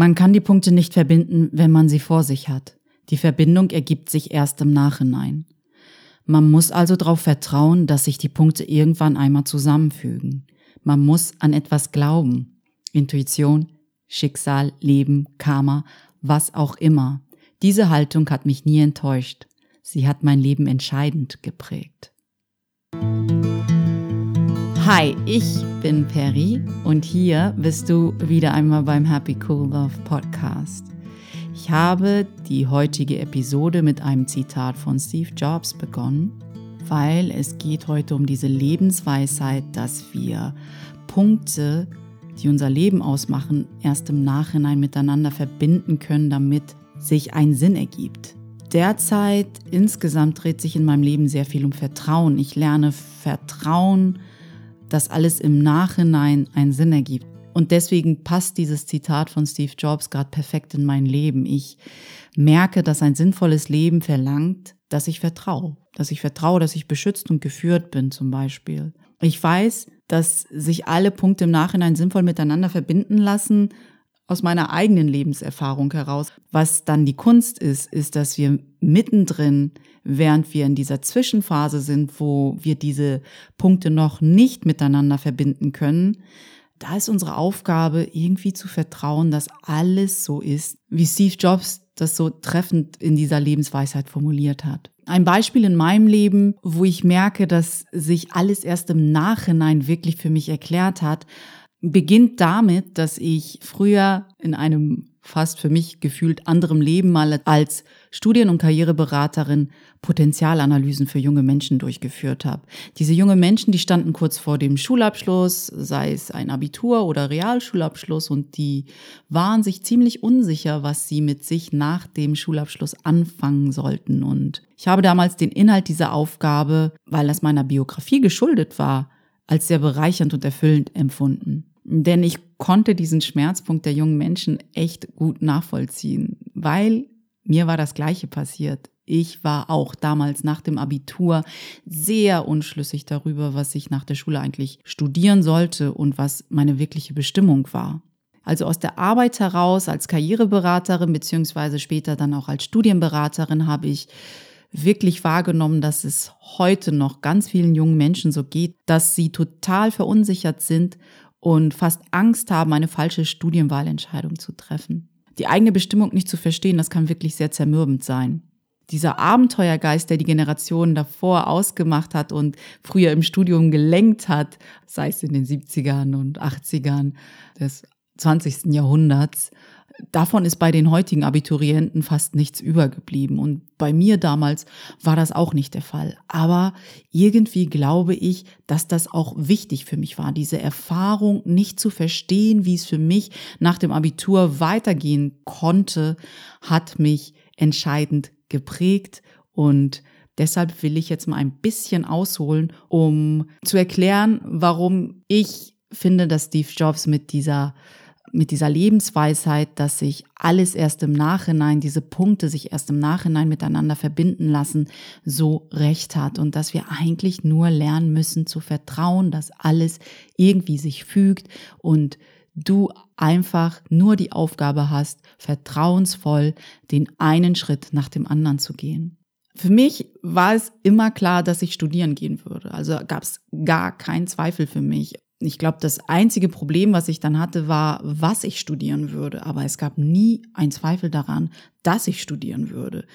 Man kann die Punkte nicht verbinden, wenn man sie vor sich hat. Die Verbindung ergibt sich erst im Nachhinein. Man muss also darauf vertrauen, dass sich die Punkte irgendwann einmal zusammenfügen. Man muss an etwas glauben. Intuition, Schicksal, Leben, Karma, was auch immer. Diese Haltung hat mich nie enttäuscht. Sie hat mein Leben entscheidend geprägt. Hi, ich bin Peri und hier bist du wieder einmal beim Happy Cool Love Podcast. Ich habe die heutige Episode mit einem Zitat von Steve Jobs begonnen, weil es geht heute um diese Lebensweisheit, dass wir Punkte, die unser Leben ausmachen, erst im Nachhinein miteinander verbinden können, damit sich ein Sinn ergibt. Derzeit insgesamt dreht sich in meinem Leben sehr viel um Vertrauen. Ich lerne Vertrauen dass alles im Nachhinein einen Sinn ergibt. Und deswegen passt dieses Zitat von Steve Jobs gerade perfekt in mein Leben. Ich merke, dass ein sinnvolles Leben verlangt, dass ich vertraue. Dass ich vertraue, dass ich beschützt und geführt bin zum Beispiel. Ich weiß, dass sich alle Punkte im Nachhinein sinnvoll miteinander verbinden lassen aus meiner eigenen Lebenserfahrung heraus. Was dann die Kunst ist, ist, dass wir mittendrin, während wir in dieser Zwischenphase sind, wo wir diese Punkte noch nicht miteinander verbinden können, da ist unsere Aufgabe, irgendwie zu vertrauen, dass alles so ist, wie Steve Jobs das so treffend in dieser Lebensweisheit formuliert hat. Ein Beispiel in meinem Leben, wo ich merke, dass sich alles erst im Nachhinein wirklich für mich erklärt hat, beginnt damit, dass ich früher in einem fast für mich gefühlt anderem Leben mal als Studien- und Karriereberaterin Potenzialanalysen für junge Menschen durchgeführt habe. Diese junge Menschen, die standen kurz vor dem Schulabschluss, sei es ein Abitur oder Realschulabschluss, und die waren sich ziemlich unsicher, was sie mit sich nach dem Schulabschluss anfangen sollten. Und ich habe damals den Inhalt dieser Aufgabe, weil das meiner Biografie geschuldet war, als sehr bereichernd und erfüllend empfunden. Denn ich konnte diesen Schmerzpunkt der jungen Menschen echt gut nachvollziehen, weil mir war das Gleiche passiert. Ich war auch damals nach dem Abitur sehr unschlüssig darüber, was ich nach der Schule eigentlich studieren sollte und was meine wirkliche Bestimmung war. Also aus der Arbeit heraus als Karriereberaterin beziehungsweise später dann auch als Studienberaterin habe ich wirklich wahrgenommen, dass es heute noch ganz vielen jungen Menschen so geht, dass sie total verunsichert sind und fast Angst haben, eine falsche Studienwahlentscheidung zu treffen. Die eigene Bestimmung nicht zu verstehen, das kann wirklich sehr zermürbend sein. Dieser Abenteuergeist, der die Generationen davor ausgemacht hat und früher im Studium gelenkt hat, sei es in den 70ern und 80ern des 20. Jahrhunderts, davon ist bei den heutigen Abiturienten fast nichts übergeblieben. Und bei mir damals war das auch nicht der Fall. Aber irgendwie glaube ich, dass das auch wichtig für mich war, diese Erfahrung nicht zu verstehen, wie es für mich nach dem Abitur weitergehen konnte, hat mich entscheidend geprägt und Deshalb will ich jetzt mal ein bisschen ausholen, um zu erklären, warum ich finde, dass Steve Jobs mit dieser mit dieser Lebensweisheit, dass sich alles erst im Nachhinein, diese Punkte sich erst im Nachhinein miteinander verbinden lassen, so recht hat und dass wir eigentlich nur lernen müssen zu vertrauen, dass alles irgendwie sich fügt und du einfach nur die Aufgabe hast, vertrauensvoll den einen Schritt nach dem anderen zu gehen. Für mich war es immer klar, dass ich studieren gehen würde. Also gab es gar keinen Zweifel für mich ich glaube, das einzige Problem, was ich dann hatte, war, was ich studieren würde. Aber es gab nie ein Zweifel daran, dass ich studieren würde.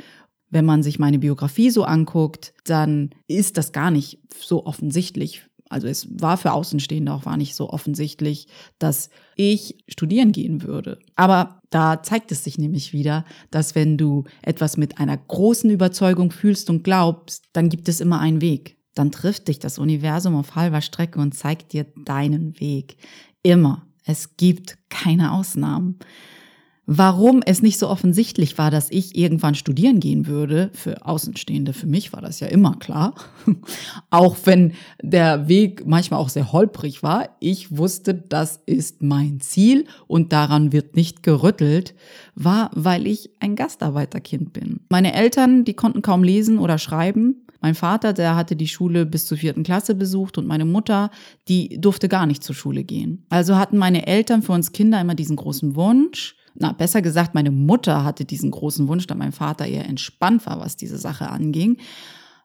Wenn man sich meine Biografie so anguckt, dann ist das gar nicht so offensichtlich. Also es war für Außenstehende auch war nicht so offensichtlich, dass ich studieren gehen würde. Aber da zeigt es sich nämlich wieder, dass wenn du etwas mit einer großen Überzeugung fühlst und glaubst, dann gibt es immer einen Weg dann trifft dich das Universum auf halber Strecke und zeigt dir deinen Weg. Immer. Es gibt keine Ausnahmen. Warum es nicht so offensichtlich war, dass ich irgendwann studieren gehen würde, für Außenstehende, für mich war das ja immer klar. auch wenn der Weg manchmal auch sehr holprig war. Ich wusste, das ist mein Ziel und daran wird nicht gerüttelt, war, weil ich ein Gastarbeiterkind bin. Meine Eltern, die konnten kaum lesen oder schreiben. Mein Vater, der hatte die Schule bis zur vierten Klasse besucht und meine Mutter, die durfte gar nicht zur Schule gehen. Also hatten meine Eltern für uns Kinder immer diesen großen Wunsch, na, besser gesagt, meine Mutter hatte diesen großen Wunsch, da mein Vater eher entspannt war, was diese Sache anging.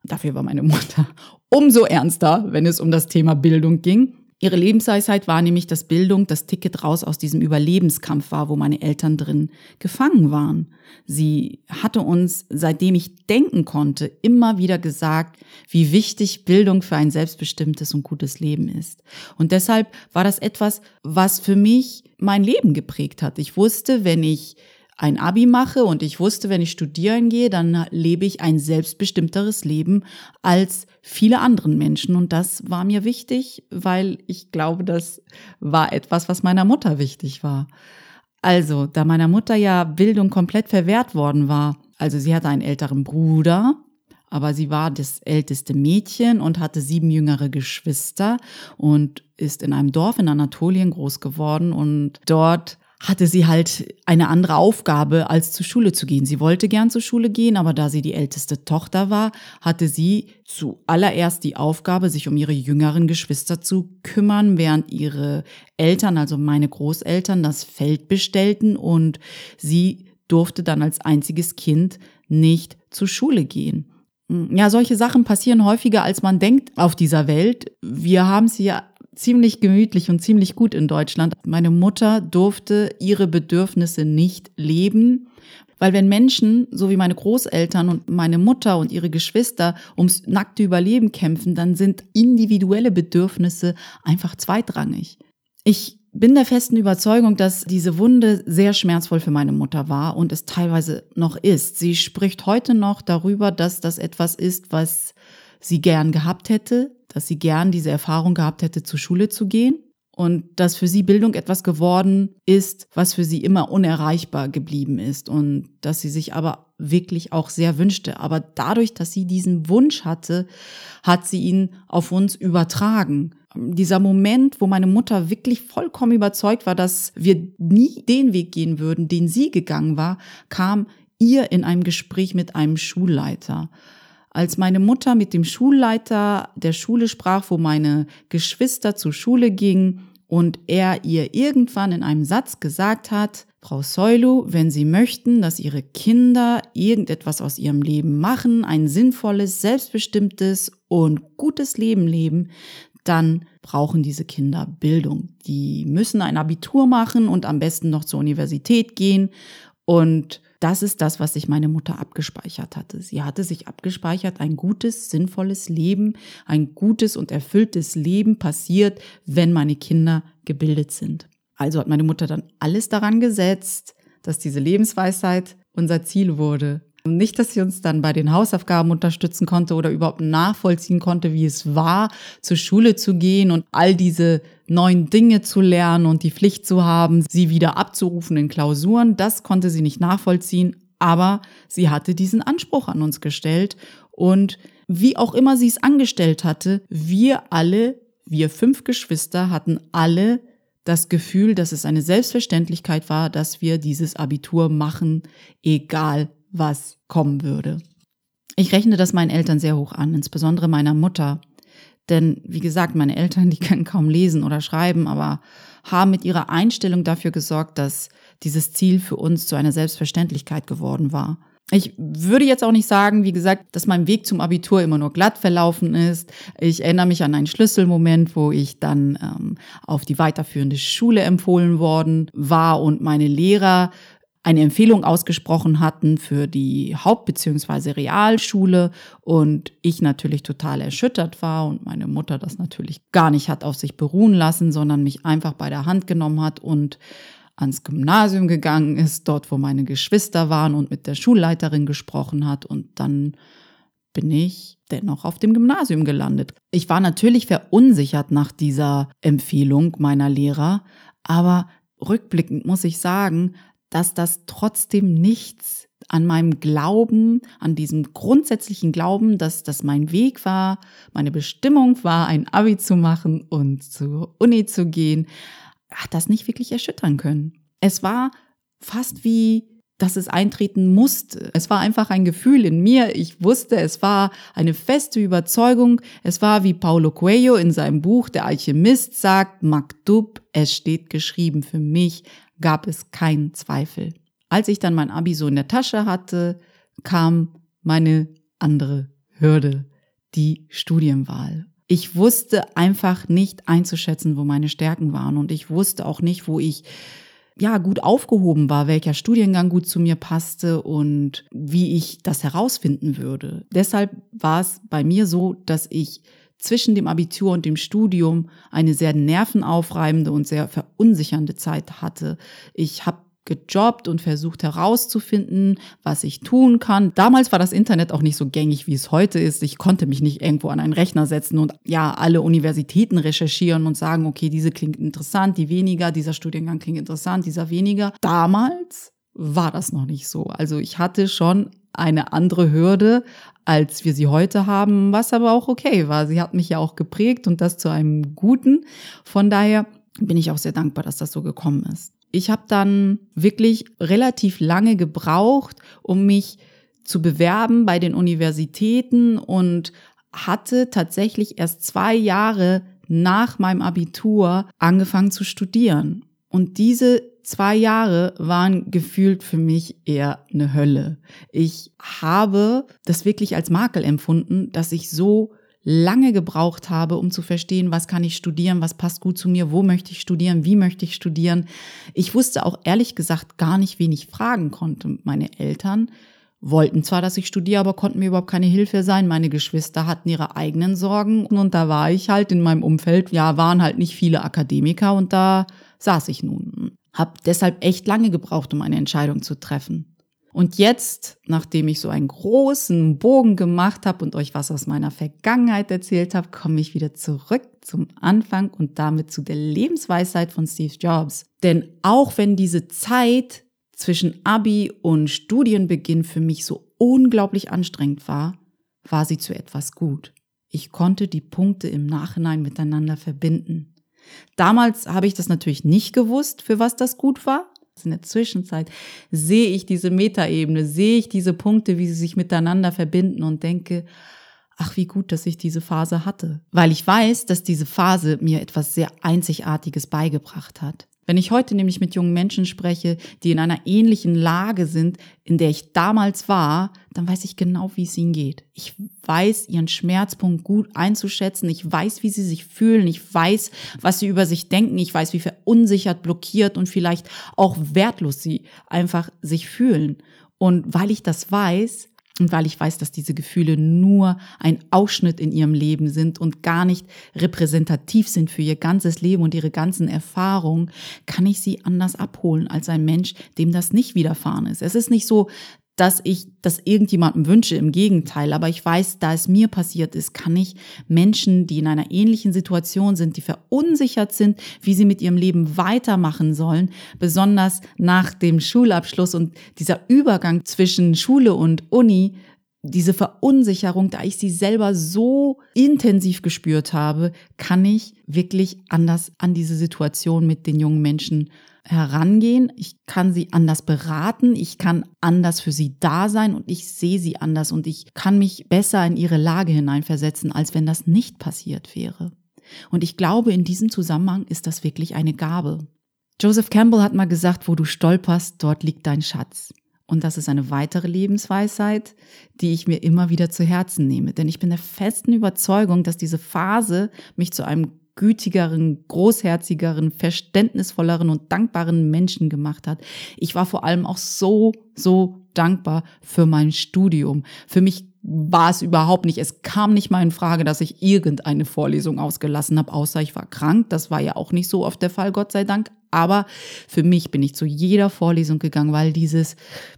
Dafür war meine Mutter umso ernster, wenn es um das Thema Bildung ging. Ihre Lebensweisheit war nämlich, dass Bildung das Ticket raus aus diesem Überlebenskampf war, wo meine Eltern drin gefangen waren. Sie hatte uns, seitdem ich denken konnte, immer wieder gesagt, wie wichtig Bildung für ein selbstbestimmtes und gutes Leben ist. Und deshalb war das etwas, was für mich mein Leben geprägt hat. Ich wusste, wenn ich ein Abi mache und ich wusste, wenn ich studieren gehe, dann lebe ich ein selbstbestimmteres Leben als viele anderen Menschen. Und das war mir wichtig, weil ich glaube, das war etwas, was meiner Mutter wichtig war. Also, da meiner Mutter ja Bildung komplett verwehrt worden war, also sie hatte einen älteren Bruder, aber sie war das älteste Mädchen und hatte sieben jüngere Geschwister und ist in einem Dorf in Anatolien groß geworden und dort hatte sie halt eine andere Aufgabe, als zur Schule zu gehen. Sie wollte gern zur Schule gehen, aber da sie die älteste Tochter war, hatte sie zuallererst die Aufgabe, sich um ihre jüngeren Geschwister zu kümmern, während ihre Eltern, also meine Großeltern, das Feld bestellten und sie durfte dann als einziges Kind nicht zur Schule gehen. Ja, solche Sachen passieren häufiger, als man denkt auf dieser Welt. Wir haben sie ja ziemlich gemütlich und ziemlich gut in Deutschland. Meine Mutter durfte ihre Bedürfnisse nicht leben, weil wenn Menschen, so wie meine Großeltern und meine Mutter und ihre Geschwister, ums nackte Überleben kämpfen, dann sind individuelle Bedürfnisse einfach zweitrangig. Ich bin der festen Überzeugung, dass diese Wunde sehr schmerzvoll für meine Mutter war und es teilweise noch ist. Sie spricht heute noch darüber, dass das etwas ist, was sie gern gehabt hätte, dass sie gern diese Erfahrung gehabt hätte, zur Schule zu gehen und dass für sie Bildung etwas geworden ist, was für sie immer unerreichbar geblieben ist und dass sie sich aber wirklich auch sehr wünschte. Aber dadurch, dass sie diesen Wunsch hatte, hat sie ihn auf uns übertragen. Dieser Moment, wo meine Mutter wirklich vollkommen überzeugt war, dass wir nie den Weg gehen würden, den sie gegangen war, kam ihr in einem Gespräch mit einem Schulleiter. Als meine Mutter mit dem Schulleiter der Schule sprach, wo meine Geschwister zur Schule gingen und er ihr irgendwann in einem Satz gesagt hat, Frau Soilu, wenn Sie möchten, dass Ihre Kinder irgendetwas aus ihrem Leben machen, ein sinnvolles, selbstbestimmtes und gutes Leben leben, dann brauchen diese Kinder Bildung. Die müssen ein Abitur machen und am besten noch zur Universität gehen und das ist das, was sich meine Mutter abgespeichert hatte. Sie hatte sich abgespeichert, ein gutes, sinnvolles Leben, ein gutes und erfülltes Leben passiert, wenn meine Kinder gebildet sind. Also hat meine Mutter dann alles daran gesetzt, dass diese Lebensweisheit unser Ziel wurde. Nicht, dass sie uns dann bei den Hausaufgaben unterstützen konnte oder überhaupt nachvollziehen konnte, wie es war, zur Schule zu gehen und all diese neuen Dinge zu lernen und die Pflicht zu haben, sie wieder abzurufen in Klausuren. Das konnte sie nicht nachvollziehen, aber sie hatte diesen Anspruch an uns gestellt und wie auch immer sie es angestellt hatte, wir alle, wir fünf Geschwister hatten alle das Gefühl, dass es eine Selbstverständlichkeit war, dass wir dieses Abitur machen, egal was kommen würde. Ich rechne das meinen Eltern sehr hoch an, insbesondere meiner Mutter. Denn, wie gesagt, meine Eltern, die können kaum lesen oder schreiben, aber haben mit ihrer Einstellung dafür gesorgt, dass dieses Ziel für uns zu einer Selbstverständlichkeit geworden war. Ich würde jetzt auch nicht sagen, wie gesagt, dass mein Weg zum Abitur immer nur glatt verlaufen ist. Ich erinnere mich an einen Schlüsselmoment, wo ich dann ähm, auf die weiterführende Schule empfohlen worden war und meine Lehrer eine Empfehlung ausgesprochen hatten für die Haupt- bzw. Realschule und ich natürlich total erschüttert war und meine Mutter das natürlich gar nicht hat auf sich beruhen lassen, sondern mich einfach bei der Hand genommen hat und ans Gymnasium gegangen ist, dort wo meine Geschwister waren und mit der Schulleiterin gesprochen hat und dann bin ich dennoch auf dem Gymnasium gelandet. Ich war natürlich verunsichert nach dieser Empfehlung meiner Lehrer, aber rückblickend muss ich sagen, dass das trotzdem nichts an meinem Glauben, an diesem grundsätzlichen Glauben, dass das mein Weg war, meine Bestimmung war, ein Abi zu machen und zur Uni zu gehen, hat das nicht wirklich erschüttern können. Es war fast wie, dass es eintreten musste. Es war einfach ein Gefühl in mir. Ich wusste, es war eine feste Überzeugung. Es war, wie Paulo Coelho in seinem Buch Der Alchemist sagt, Maktub, es steht geschrieben für mich, gab es keinen Zweifel. Als ich dann mein Abi so in der Tasche hatte, kam meine andere Hürde, die Studienwahl. Ich wusste einfach nicht einzuschätzen, wo meine Stärken waren und ich wusste auch nicht, wo ich ja gut aufgehoben war, welcher Studiengang gut zu mir passte und wie ich das herausfinden würde. Deshalb war es bei mir so, dass ich zwischen dem Abitur und dem Studium eine sehr nervenaufreibende und sehr verunsichernde Zeit hatte. Ich habe gejobbt und versucht herauszufinden, was ich tun kann. Damals war das Internet auch nicht so gängig, wie es heute ist. Ich konnte mich nicht irgendwo an einen Rechner setzen und ja, alle Universitäten recherchieren und sagen, okay, diese klingt interessant, die weniger, dieser Studiengang klingt interessant, dieser weniger. Damals war das noch nicht so. Also ich hatte schon eine andere Hürde, als wir sie heute haben, was aber auch okay war. Sie hat mich ja auch geprägt und das zu einem Guten. Von daher bin ich auch sehr dankbar, dass das so gekommen ist. Ich habe dann wirklich relativ lange gebraucht, um mich zu bewerben bei den Universitäten und hatte tatsächlich erst zwei Jahre nach meinem Abitur angefangen zu studieren. Und diese zwei Jahre waren gefühlt für mich eher eine Hölle. Ich habe das wirklich als Makel empfunden, dass ich so lange gebraucht habe, um zu verstehen, was kann ich studieren, was passt gut zu mir, wo möchte ich studieren, wie möchte ich studieren. Ich wusste auch ehrlich gesagt gar nicht, wen ich fragen konnte. Meine Eltern wollten zwar, dass ich studiere, aber konnten mir überhaupt keine Hilfe sein. Meine Geschwister hatten ihre eigenen Sorgen und da war ich halt in meinem Umfeld, ja, waren halt nicht viele Akademiker und da saß ich nun. Hab deshalb echt lange gebraucht, um eine Entscheidung zu treffen. Und jetzt, nachdem ich so einen großen Bogen gemacht habe und euch was aus meiner Vergangenheit erzählt habe, komme ich wieder zurück zum Anfang und damit zu der Lebensweisheit von Steve Jobs. Denn auch wenn diese Zeit zwischen Abi und Studienbeginn für mich so unglaublich anstrengend war, war sie zu etwas gut. Ich konnte die Punkte im Nachhinein miteinander verbinden. Damals habe ich das natürlich nicht gewusst, für was das gut war. In der Zwischenzeit sehe ich diese Metaebene, sehe ich diese Punkte, wie sie sich miteinander verbinden und denke, ach, wie gut, dass ich diese Phase hatte. Weil ich weiß, dass diese Phase mir etwas sehr Einzigartiges beigebracht hat. Wenn ich heute nämlich mit jungen Menschen spreche, die in einer ähnlichen Lage sind, in der ich damals war, dann weiß ich genau, wie es ihnen geht. Ich weiß ihren Schmerzpunkt gut einzuschätzen. Ich weiß, wie sie sich fühlen. Ich weiß, was sie über sich denken. Ich weiß, wie verunsichert, blockiert und vielleicht auch wertlos sie einfach sich fühlen. Und weil ich das weiß, und weil ich weiß, dass diese Gefühle nur ein Ausschnitt in ihrem Leben sind und gar nicht repräsentativ sind für ihr ganzes Leben und ihre ganzen Erfahrungen, kann ich sie anders abholen als ein Mensch, dem das nicht widerfahren ist. Es ist nicht so, dass ich das irgendjemandem wünsche, im Gegenteil. Aber ich weiß, da es mir passiert ist, kann ich Menschen, die in einer ähnlichen Situation sind, die verunsichert sind, wie sie mit ihrem Leben weitermachen sollen, besonders nach dem Schulabschluss und dieser Übergang zwischen Schule und Uni, diese Verunsicherung, da ich sie selber so intensiv gespürt habe, kann ich wirklich anders an diese Situation mit den jungen Menschen herangehen, ich kann sie anders beraten, ich kann anders für sie da sein und ich sehe sie anders und ich kann mich besser in ihre Lage hineinversetzen, als wenn das nicht passiert wäre. Und ich glaube, in diesem Zusammenhang ist das wirklich eine Gabe. Joseph Campbell hat mal gesagt, wo du stolperst, dort liegt dein Schatz. Und das ist eine weitere Lebensweisheit, die ich mir immer wieder zu Herzen nehme. Denn ich bin der festen Überzeugung, dass diese Phase mich zu einem gütigeren, großherzigeren, verständnisvolleren und dankbaren Menschen gemacht hat. Ich war vor allem auch so, so dankbar für mein Studium. Für mich war es überhaupt nicht. Es kam nicht mal in Frage, dass ich irgendeine Vorlesung ausgelassen habe, außer ich war krank. Das war ja auch nicht so oft der Fall, Gott sei Dank. Aber für mich bin ich zu jeder Vorlesung gegangen, weil dieses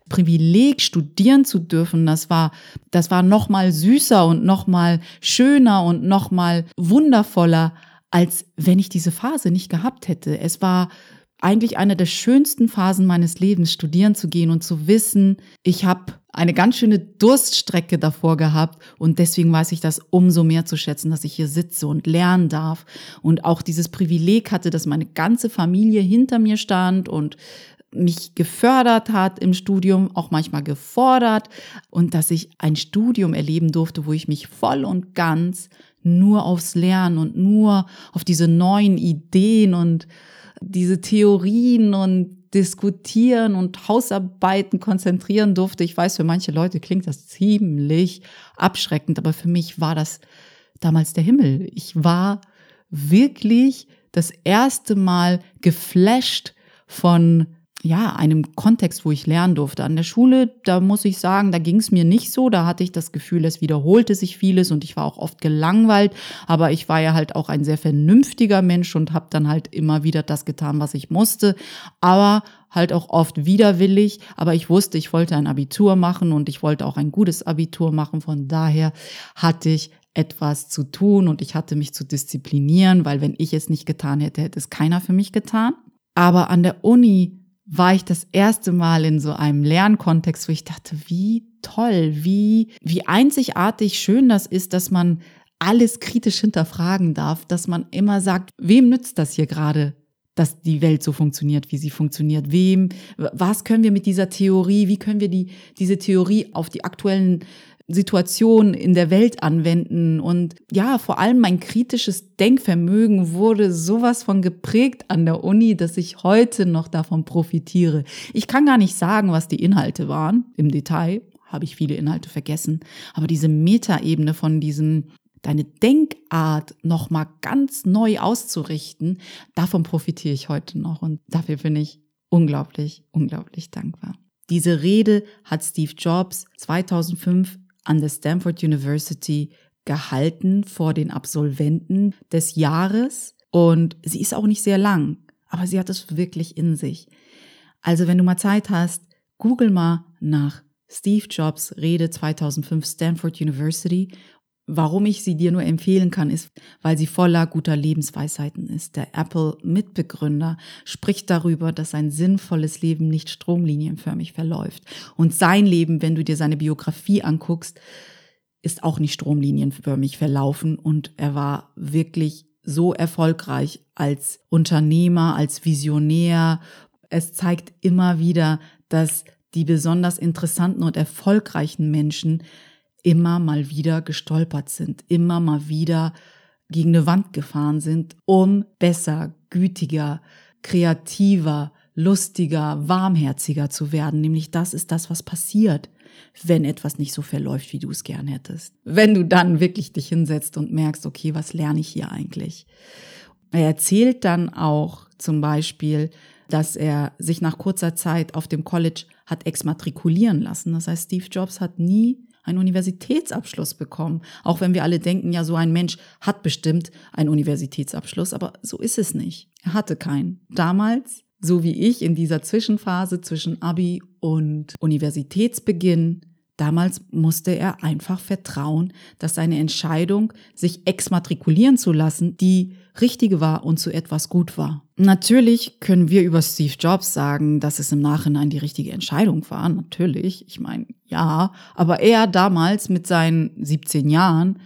Privileg, studieren zu dürfen, das war, das war noch mal süßer und noch mal schöner und noch mal wundervoller als wenn ich diese Phase nicht gehabt hätte. Es war eigentlich eine der schönsten Phasen meines Lebens, studieren zu gehen und zu wissen, ich habe eine ganz schöne Durststrecke davor gehabt und deswegen weiß ich das umso mehr zu schätzen, dass ich hier sitze und lernen darf und auch dieses Privileg hatte, dass meine ganze Familie hinter mir stand und mich gefördert hat im Studium, auch manchmal gefordert und dass ich ein Studium erleben durfte, wo ich mich voll und ganz nur aufs Lernen und nur auf diese neuen Ideen und diese Theorien und Diskutieren und Hausarbeiten konzentrieren durfte. Ich weiß, für manche Leute klingt das ziemlich abschreckend, aber für mich war das damals der Himmel. Ich war wirklich das erste Mal geflasht von ja, einem Kontext, wo ich lernen durfte. An der Schule, da muss ich sagen, da ging es mir nicht so. Da hatte ich das Gefühl, es wiederholte sich vieles und ich war auch oft gelangweilt. Aber ich war ja halt auch ein sehr vernünftiger Mensch und habe dann halt immer wieder das getan, was ich musste. Aber halt auch oft widerwillig. Aber ich wusste, ich wollte ein Abitur machen und ich wollte auch ein gutes Abitur machen. Von daher hatte ich etwas zu tun und ich hatte mich zu disziplinieren, weil wenn ich es nicht getan hätte, hätte es keiner für mich getan. Aber an der Uni war ich das erste Mal in so einem Lernkontext, wo ich dachte, wie toll, wie, wie einzigartig schön das ist, dass man alles kritisch hinterfragen darf, dass man immer sagt, wem nützt das hier gerade, dass die Welt so funktioniert, wie sie funktioniert? Wem, was können wir mit dieser Theorie, wie können wir die, diese Theorie auf die aktuellen Situationen in der Welt anwenden. Und ja, vor allem mein kritisches Denkvermögen wurde sowas von geprägt an der Uni, dass ich heute noch davon profitiere. Ich kann gar nicht sagen, was die Inhalte waren im Detail. Habe ich viele Inhalte vergessen. Aber diese Metaebene von diesem deine Denkart nochmal ganz neu auszurichten, davon profitiere ich heute noch. Und dafür bin ich unglaublich, unglaublich dankbar. Diese Rede hat Steve Jobs 2005 an der Stanford University gehalten vor den Absolventen des Jahres und sie ist auch nicht sehr lang, aber sie hat es wirklich in sich. Also wenn du mal Zeit hast, google mal nach Steve Jobs Rede 2005 Stanford University Warum ich sie dir nur empfehlen kann, ist, weil sie voller guter Lebensweisheiten ist. Der Apple-Mitbegründer spricht darüber, dass ein sinnvolles Leben nicht stromlinienförmig verläuft. Und sein Leben, wenn du dir seine Biografie anguckst, ist auch nicht stromlinienförmig verlaufen. Und er war wirklich so erfolgreich als Unternehmer, als Visionär. Es zeigt immer wieder, dass die besonders interessanten und erfolgreichen Menschen immer mal wieder gestolpert sind, immer mal wieder gegen eine Wand gefahren sind, um besser, gütiger, kreativer, lustiger, warmherziger zu werden. Nämlich das ist das, was passiert, wenn etwas nicht so verläuft, wie du es gern hättest. Wenn du dann wirklich dich hinsetzt und merkst, okay, was lerne ich hier eigentlich? Er erzählt dann auch zum Beispiel, dass er sich nach kurzer Zeit auf dem College hat exmatrikulieren lassen. Das heißt, Steve Jobs hat nie einen Universitätsabschluss bekommen. Auch wenn wir alle denken, ja, so ein Mensch hat bestimmt einen Universitätsabschluss, aber so ist es nicht. Er hatte keinen. Damals, so wie ich in dieser Zwischenphase zwischen Abi und Universitätsbeginn, Damals musste er einfach vertrauen, dass seine Entscheidung, sich exmatrikulieren zu lassen, die richtige war und zu etwas gut war. Natürlich können wir über Steve Jobs sagen, dass es im Nachhinein die richtige Entscheidung war. Natürlich. Ich meine, ja. Aber er damals mit seinen 17 Jahren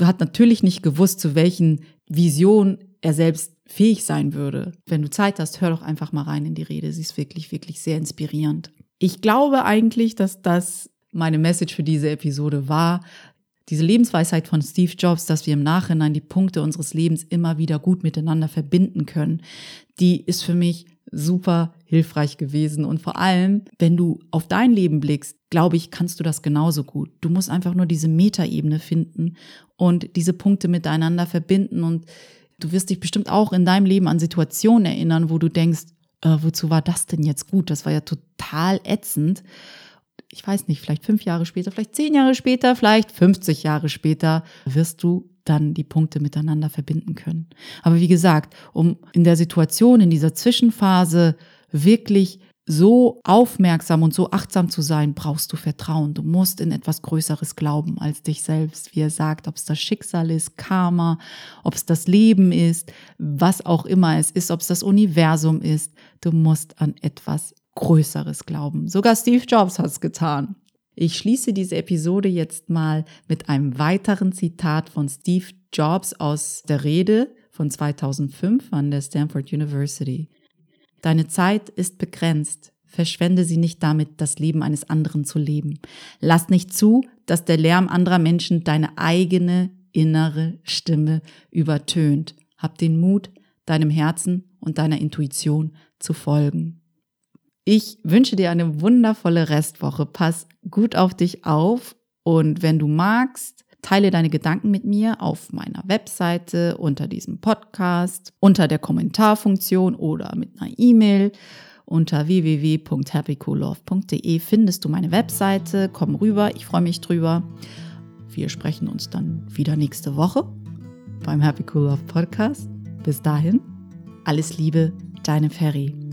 hat natürlich nicht gewusst, zu welchen Visionen er selbst fähig sein würde. Wenn du Zeit hast, hör doch einfach mal rein in die Rede. Sie ist wirklich, wirklich sehr inspirierend. Ich glaube eigentlich, dass das meine Message für diese Episode war, diese Lebensweisheit von Steve Jobs, dass wir im Nachhinein die Punkte unseres Lebens immer wieder gut miteinander verbinden können, die ist für mich super hilfreich gewesen. Und vor allem, wenn du auf dein Leben blickst, glaube ich, kannst du das genauso gut. Du musst einfach nur diese Metaebene finden und diese Punkte miteinander verbinden. Und du wirst dich bestimmt auch in deinem Leben an Situationen erinnern, wo du denkst, äh, wozu war das denn jetzt gut? Das war ja total ätzend ich weiß nicht, vielleicht fünf Jahre später, vielleicht zehn Jahre später, vielleicht 50 Jahre später, wirst du dann die Punkte miteinander verbinden können. Aber wie gesagt, um in der Situation, in dieser Zwischenphase wirklich so aufmerksam und so achtsam zu sein, brauchst du Vertrauen. Du musst in etwas Größeres glauben als dich selbst. Wie er sagt, ob es das Schicksal ist, Karma, ob es das Leben ist, was auch immer es ist, ob es das Universum ist. Du musst an etwas Größeres glauben. Sogar Steve Jobs hat es getan. Ich schließe diese Episode jetzt mal mit einem weiteren Zitat von Steve Jobs aus der Rede von 2005 an der Stanford University. Deine Zeit ist begrenzt. Verschwende sie nicht damit, das Leben eines anderen zu leben. Lass nicht zu, dass der Lärm anderer Menschen deine eigene innere Stimme übertönt. Hab den Mut, deinem Herzen und deiner Intuition zu folgen. Ich wünsche dir eine wundervolle Restwoche. Pass gut auf dich auf und wenn du magst, teile deine Gedanken mit mir auf meiner Webseite, unter diesem Podcast, unter der Kommentarfunktion oder mit einer E-Mail. Unter www.happycoollove.de findest du meine Webseite. Komm rüber, ich freue mich drüber. Wir sprechen uns dann wieder nächste Woche beim Happy Cool Love Podcast. Bis dahin, alles Liebe, deine Ferry.